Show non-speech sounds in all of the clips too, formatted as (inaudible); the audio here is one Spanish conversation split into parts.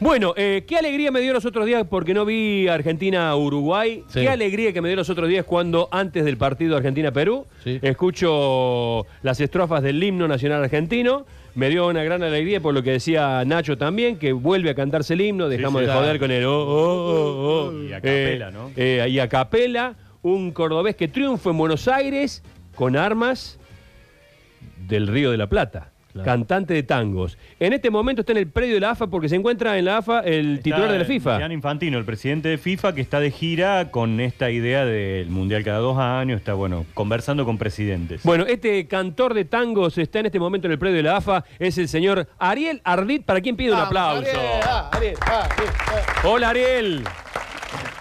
Bueno, eh, qué alegría me dio los otros días porque no vi Argentina-Uruguay. Sí. Qué alegría que me dio los otros días cuando antes del partido Argentina-Perú Sí. escucho las estrofas del himno nacional argentino. Me dio una gran alegría por lo que decía Nacho también, que vuelve a cantarse el himno. Dejamos sí, de joder con el oh, oh, oh, oh. Y a capela, ¿no? eh, y a capela, un cordobés que triunfó en Buenos Aires con armas del Río de la Plata. Claro. Cantante de tangos. En este momento está en el predio de la AFA porque se encuentra en la AFA el titular de la FIFA. Gianni Infantino, el presidente de FIFA, que está de gira con esta idea del Mundial cada dos años, está, bueno, conversando con presidentes. Bueno, este cantor de tangos está en este momento en el predio de la AFA, es el señor Ariel Ardit, para quien pide un aplauso. Ariel, ah, Ariel, ah, Ariel, ah. Hola Ariel,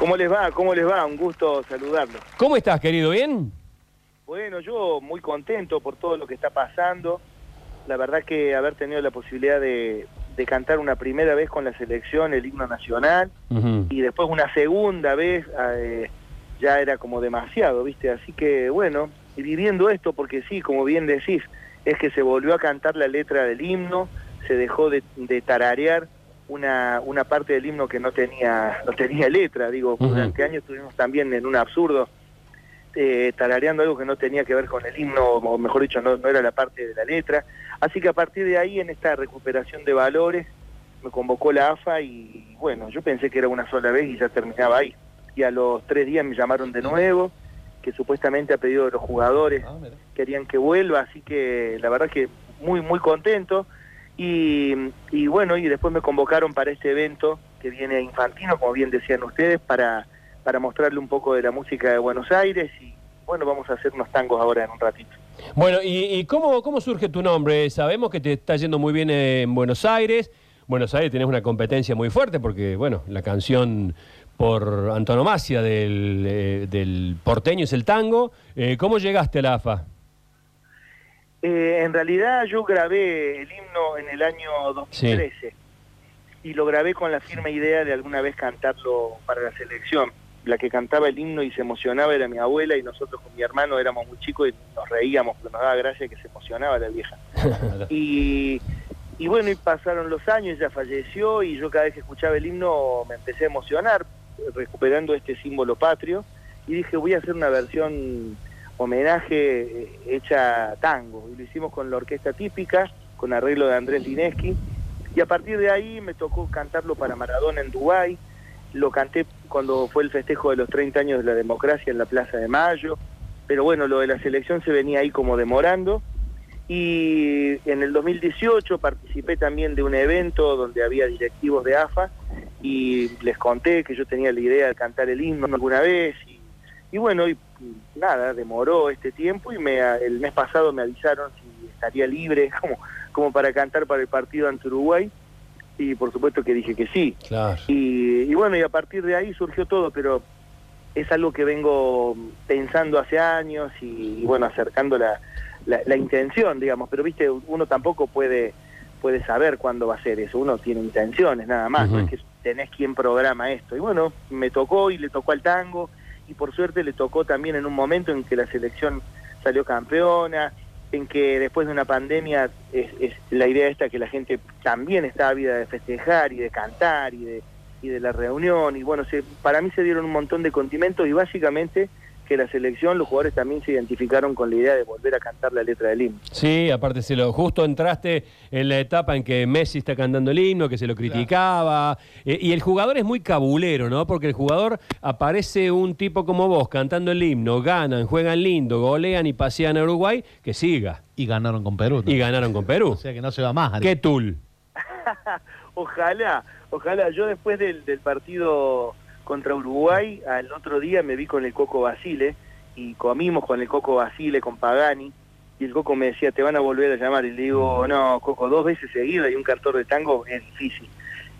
¿Cómo les va? ¿Cómo les va? Un gusto saludarlos. ¿cómo estás querido? ¿Bien? Bueno, yo muy contento por todo lo que está pasando. La verdad que haber tenido la posibilidad de, de cantar una primera vez con la selección el himno nacional y después una segunda vez eh, ya era como demasiado, ¿viste? Así que bueno, y viviendo esto, porque sí, como bien decís, es que se volvió a cantar la letra del himno, se dejó de, de tararear una, una parte del himno que no tenía, no tenía letra, digo, durante años estuvimos también en un absurdo eh, tarareando algo que no tenía que ver con el himno, o mejor dicho, no, no era la parte de la letra. Así que a partir de ahí, en esta recuperación de valores, me convocó la AFA y bueno, yo pensé que era una sola vez y ya terminaba ahí. Y a los tres días me llamaron de nuevo, que supuestamente a pedido de los jugadores Ah, querían que vuelva, así que la verdad que muy, muy contento. Y, y bueno, y después me convocaron para este evento que viene Infantino, como bien decían ustedes, para, para mostrarle un poco de la música de Buenos Aires y bueno, vamos a hacer unos tangos ahora en un ratito. Bueno, ¿y, y cómo, cómo surge tu nombre? Sabemos que te está yendo muy bien en Buenos Aires. Buenos Aires tenés una competencia muy fuerte porque, bueno, la canción por antonomasia del, eh, del porteño es el tango. Eh, ¿Cómo llegaste a la AFA? Eh, en realidad yo grabé el himno en el año 2013 y lo grabé con la firme idea de alguna vez cantarlo para la selección. La que cantaba el himno y se emocionaba era mi abuela y nosotros con mi hermano éramos muy chicos y nos reíamos, pero nos daba gracia que se emocionaba la vieja. (laughs) y, y bueno, y pasaron los años, ella falleció y yo cada vez que escuchaba el himno me empecé a emocionar, recuperando este símbolo patrio, y dije voy a hacer una versión homenaje eh, hecha tango, y lo hicimos con la orquesta típica, con arreglo de Andrés Lineski, y a partir de ahí me tocó cantarlo para Maradona en Dubái, lo canté cuando fue el festejo de los 30 años de la democracia en la Plaza de Mayo, pero bueno, lo de la selección se venía ahí como demorando, y en el 2018 participé también de un evento donde había directivos de AFA y les conté que yo tenía la idea de cantar el himno alguna vez. Y, bueno, nada, demoró este tiempo y me, el mes pasado me avisaron si estaría libre (laughs) como para cantar para el partido ante Uruguay y por supuesto que dije que sí. Claro. Y, y bueno, y a partir de ahí surgió todo, pero es algo que vengo pensando hace años y, y bueno, acercando la, la, la intención, digamos, pero viste, uno tampoco puede puede saber cuándo va a ser eso, uno tiene intenciones nada más, no es que tenés quien programa esto. Y bueno, me tocó y le tocó al tango y por suerte le tocó también en un momento en que la selección salió campeona, en que después de una pandemia es, la idea esta que la gente también está ávida de festejar y de cantar y de, y de la reunión y bueno, se, para mí se dieron un montón de condimentos y básicamente que la selección, los jugadores también se identificaron con la idea de volver a cantar la letra del himno. Sí, aparte se lo justo entraste en la etapa en que Messi está cantando el himno, que se lo criticaba, eh, y el jugador es muy cabulero, ¿no? Porque el jugador aparece un tipo como vos cantando el himno, ganan, juegan lindo, golean y pasean a Uruguay, que siga. Y ganaron con Perú. Y ganaron con Perú. (laughs) O sea que no se va más. ¿Qué tul? (laughs) Ojalá, ojalá. Yo después del, del partido contra Uruguay, al otro día me vi con el Coco Basile y comimos con el Coco Basile, con Pagani, y el Coco me decía, te van a volver a llamar. Y le digo, no, Coco, dos veces seguidas y un cantor de tango es difícil.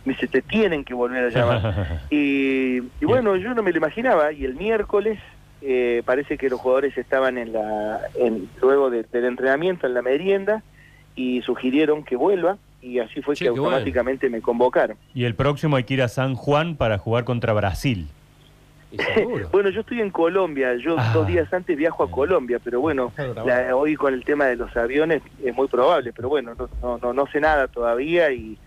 Me dice, te tienen que volver a llamar. (laughs) y, y bueno, yo no me lo imaginaba. Y el miércoles eh, parece que los jugadores estaban en la, en, luego de- del entrenamiento, en la merienda, y sugirieron que vuelva. Y así fue Che, que bueno. automáticamente me convocaron. Y el próximo hay que ir a San Juan para jugar contra Brasil. (laughs) Bueno, yo estoy en Colombia, yo Ah. dos días antes viajo a Colombia, pero bueno, la- hoy con el tema de los aviones es muy probable, pero bueno, no, no, no, no sé nada todavía y,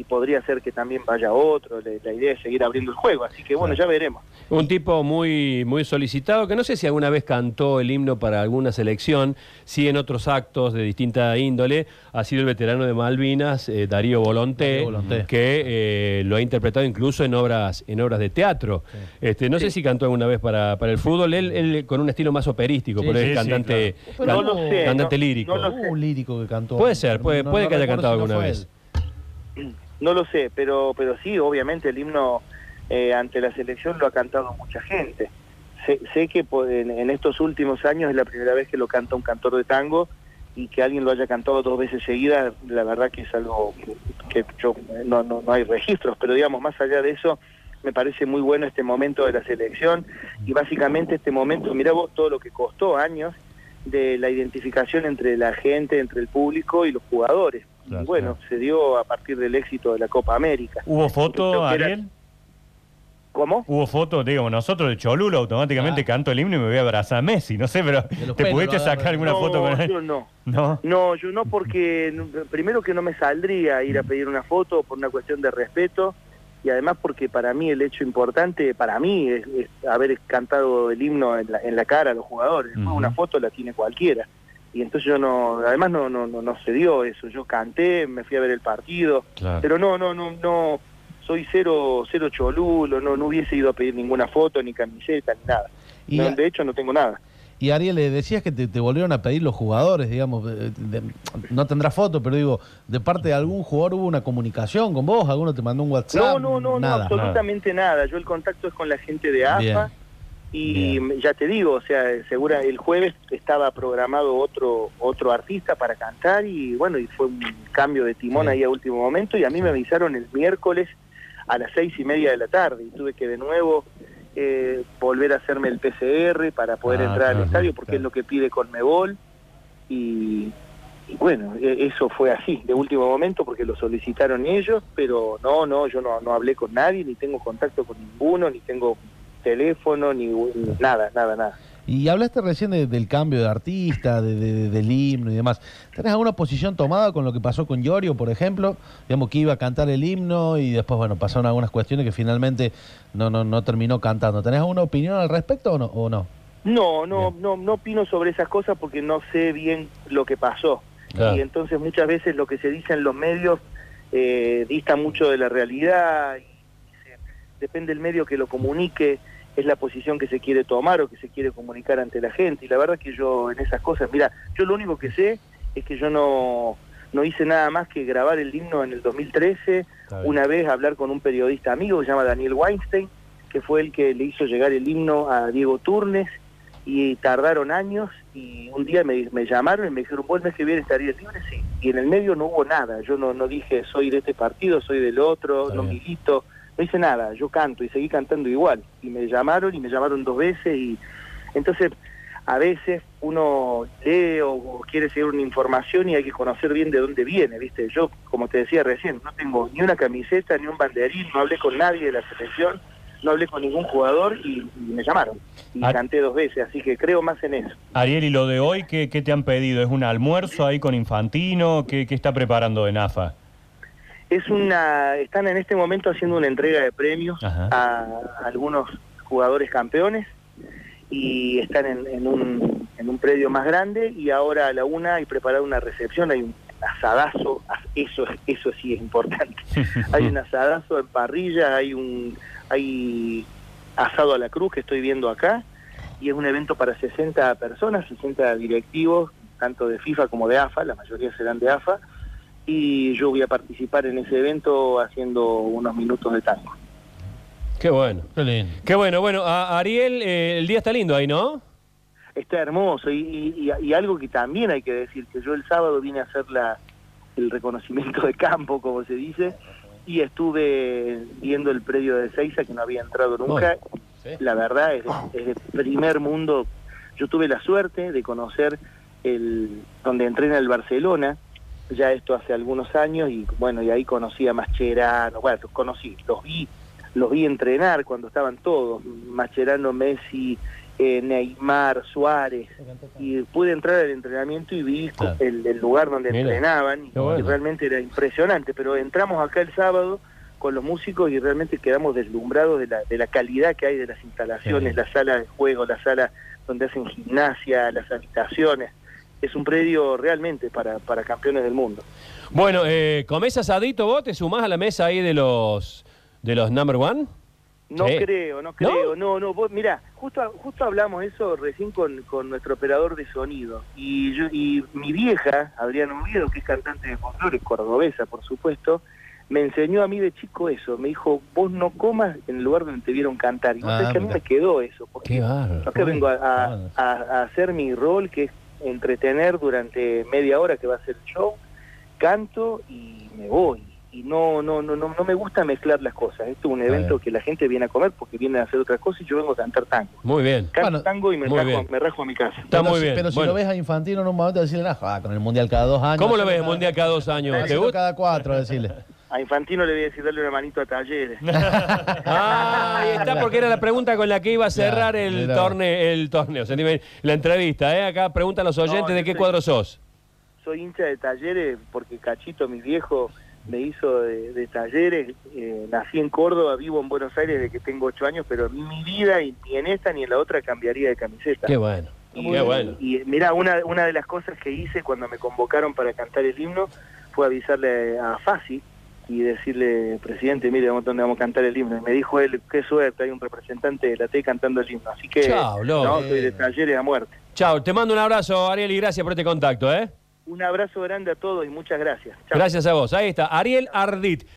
y, podría ser que también vaya otro. La idea es seguir abriendo el juego, así que bueno, ya veremos. Un tipo muy, muy solicitado, que no sé si alguna vez cantó el himno para alguna selección, sí en otros actos de distinta índole, ha sido el veterano de Malvinas, eh, Darío Volonté, que eh, lo ha interpretado incluso en obras, en obras de teatro. Este, no sé si cantó alguna vez para, para el fútbol, él, él con un estilo más operístico, Sí, por sí, cantante, claro. can- No lo sé, cantante no- lírico. no sé. un lírico que cantó. Puede ser, puede- No- puede no que haya cantado si no alguna vez. él. No lo sé, pero, pero sí, obviamente el himno eh, ante la selección lo ha cantado mucha gente. Sé, sé que en, estos últimos años es la primera vez que lo canta un cantor de tango y que alguien lo haya cantado dos veces seguidas, la verdad que es algo que, yo no, no, no hay registros, pero digamos, más allá de eso, me parece muy bueno este momento de la selección y básicamente este momento, mirá vos todo lo que costó años de la identificación entre la gente, entre el público y los jugadores. Claro, y bueno, se dio a partir del éxito de la Copa América. ¿Hubo foto, era- Ariel? ¿Cómo? Hubo foto, digamos, nosotros de Cholulo automáticamente Ah. canto el himno y me voy a abrazar a Messi, no sé, pero ¿te pelos pudiste sacar alguna no, foto con él? yo no. No. No, yo no porque (laughs) primero que no me saldría ir a pedir una foto por una cuestión de respeto y además porque para mí el hecho importante, para mí, es, es haber cantado el himno en la, en la cara a los jugadores. Ujú. Una foto la tiene cualquiera. Y entonces yo no, además no, no, no, no se dio eso. Yo canté, me fui a ver el partido, Claro. pero no, no, no, no, soy cero, cero cholulo, no, no hubiese ido a pedir ninguna foto, ni camiseta, ni nada. Y, No, de hecho no tengo nada. Y Ariel, le decías que te, te volvieron a pedir los jugadores, digamos, de- de- no tendrás foto, pero digo, de parte de algún jugador hubo una comunicación con vos, alguno te mandó un WhatsApp. No, no, no, no, absolutamente nada. Yo el contacto es con la gente de AFA Bien. y ya te digo, o sea, segura el jueves estaba programado otro otro artista para cantar y bueno, y fue un cambio de timón ahí a último momento y a mí me avisaron el miércoles a las seis y media de la tarde y tuve que de nuevo eh, volver a hacerme el PCR para poder Ah, entrar al estadio porque claro. es lo que pide Conmebol y, y bueno, e- eso fue así, de último momento, porque lo solicitaron ellos, pero no, no, yo no, no hablé con nadie, ni tengo contacto con ninguno, ni tengo teléfono, ni, ni nada, nada, nada. Y hablaste recién de- del cambio de artista, de- de- del himno y demás. ¿Tenés alguna posición tomada con lo que pasó con Llorio, por ejemplo? Digamos que iba a cantar el himno y después, bueno, pasaron algunas cuestiones que finalmente no, no, no terminó cantando. ¿Tenés alguna opinión al respecto o no? O no? No, no, no, no opino sobre esas cosas porque no sé bien lo que pasó. Claro. Y entonces muchas veces lo que se dice en los medios eh, dista mucho de la realidad. Y se- depende del medio que lo comunique, es la posición que se quiere tomar o que se quiere comunicar ante la gente. Y la verdad que yo en esas cosas, mira, yo lo único que sé es que yo no, no hice nada más que grabar el himno en el 2013, Está bien. una vez hablar con un periodista amigo que se llama Daniel Weinstein, que fue el que le hizo llegar el himno a Diego Turnes y tardaron años y un día me, me llamaron y me dijeron, ¿vos el mes que viene estarías libre? Sí. Y en el medio no hubo nada, yo no, no dije soy de este partido, soy del otro, Está no bien. milito, no hice nada, yo canto y seguí cantando igual. Y me llamaron y me llamaron dos veces y entonces a veces uno lee o, o quiere seguir una información y hay que conocer bien de dónde viene, ¿viste? Yo, como te decía recién, no tengo ni una camiseta, ni un banderín, no hablé con nadie de la selección, no hablé con ningún jugador y, y me llamaron. Y Ah. canté dos veces, así que creo más en eso. Ariel, ¿y lo de hoy qué, qué te han pedido? ¿Es un almuerzo ahí con Infantino? ¿Qué, qué está preparando de NAFA? Es una, están en este momento haciendo una entrega de premios Ajá. a algunos jugadores campeones y están en, en un, en un predio más grande y ahora a la una hay preparada una recepción, hay un asadazo, as- eso, eso sí es importante, (laughs) hay un asadazo en parrilla, hay un hay asado a la cruz que estoy viendo acá y es un evento para 60 personas, 60 directivos, tanto de FIFA como de AFA, la mayoría serán de AFA, y yo voy a participar en ese evento haciendo unos minutos de tango. Qué bueno. Qué lindo. Qué bueno. Bueno, a- Ariel, eh, el día está lindo ahí, ¿no? Está hermoso y, y- y- y algo que también hay que decir, que yo el sábado vine a hacer la, el reconocimiento de campo, como se dice, y estuve viendo el predio de Seiza que no había entrado nunca. Sí. La verdad es, es de primer mundo. Yo tuve la suerte de conocer el donde entrena el Barcelona, ya esto hace algunos años, y bueno, y ahí conocí a Mascherano, bueno, los conocí, los vi, los vi entrenar cuando estaban todos, Mascherano, Messi, eh, Neymar, Suárez, y pude entrar al entrenamiento y vi Claro. el, el lugar donde Mira. entrenaban, y, Qué bueno. y realmente era impresionante, pero entramos acá el sábado con los músicos y realmente quedamos deslumbrados de la, de la calidad que hay de las instalaciones, Sí. la sala de juego, la sala donde hacen gimnasia, las habitaciones. Es un predio realmente para, para campeones del mundo. Bueno, eh, ¿comés asadito vos? ¿Te sumás a la mesa ahí de los, de los number one? No Sí. creo, no creo, no, no, vos, mira, justo, justo hablamos eso recién con, con nuestro operador de sonido y yo, y mi vieja, Adriana Oviedo, que es cantante de folclore, cordobesa por supuesto, me enseñó a mí de chico eso, me dijo, vos no comas en el lugar donde te vieron cantar, y vos Ah, sabés que a mí me quedó eso, porque Qué yo que vengo a, a- Bueno. a- a hacer mi rol, que es entretener durante media hora que va a ser el show, canto y me voy. Y no, no, no, no, no me gusta mezclar las cosas. Esto es un evento que la gente viene a comer porque viene a hacer otra cosa y yo vengo a cantar tango. Muy bien. Canto Bueno, tango y me rajo, me rajo a mi casa. Está pero muy si- bien. Pero si Bueno. lo ves a Infantino en un momento, decirle, ah, con el Mundial cada dos años. ¿Cómo lo ves, Haciendo Mundial cada dos años? ¿Te haciendo gusta? cada cuatro, decirle. A Infantino le voy a decir darle una manito a talleres. (laughs) Ah, ahí está, porque era la pregunta con la que iba a cerrar el, mira. torneo, el torneo, o sea, la entrevista. ¿eh? Acá preguntan los oyentes No, de qué cuadro sos. Soy hincha de talleres porque Cachito, mi viejo, me hizo de, de talleres. Eh, nací en Córdoba, vivo en Buenos Aires desde que tengo ocho años, pero en mi vida, y ni en esta ni en la otra, cambiaría de camiseta. Qué bueno. Y, Qué bueno. y mira, una, una de las cosas que hice cuando me convocaron para cantar el himno fue avisarle a Fasi y decirle, presidente, mire, vamos dónde vamos a cantar el himno. Y me dijo él, qué suerte, hay un representante de la T cantando el himno. Así que, Chao, no, soy de talleres a muerte. Chao, te mando un abrazo, Ariel, y gracias por este contacto, ¿eh? Un abrazo grande a todos y muchas gracias. Chao. Gracias a vos. Ahí está, Ariel Ardit.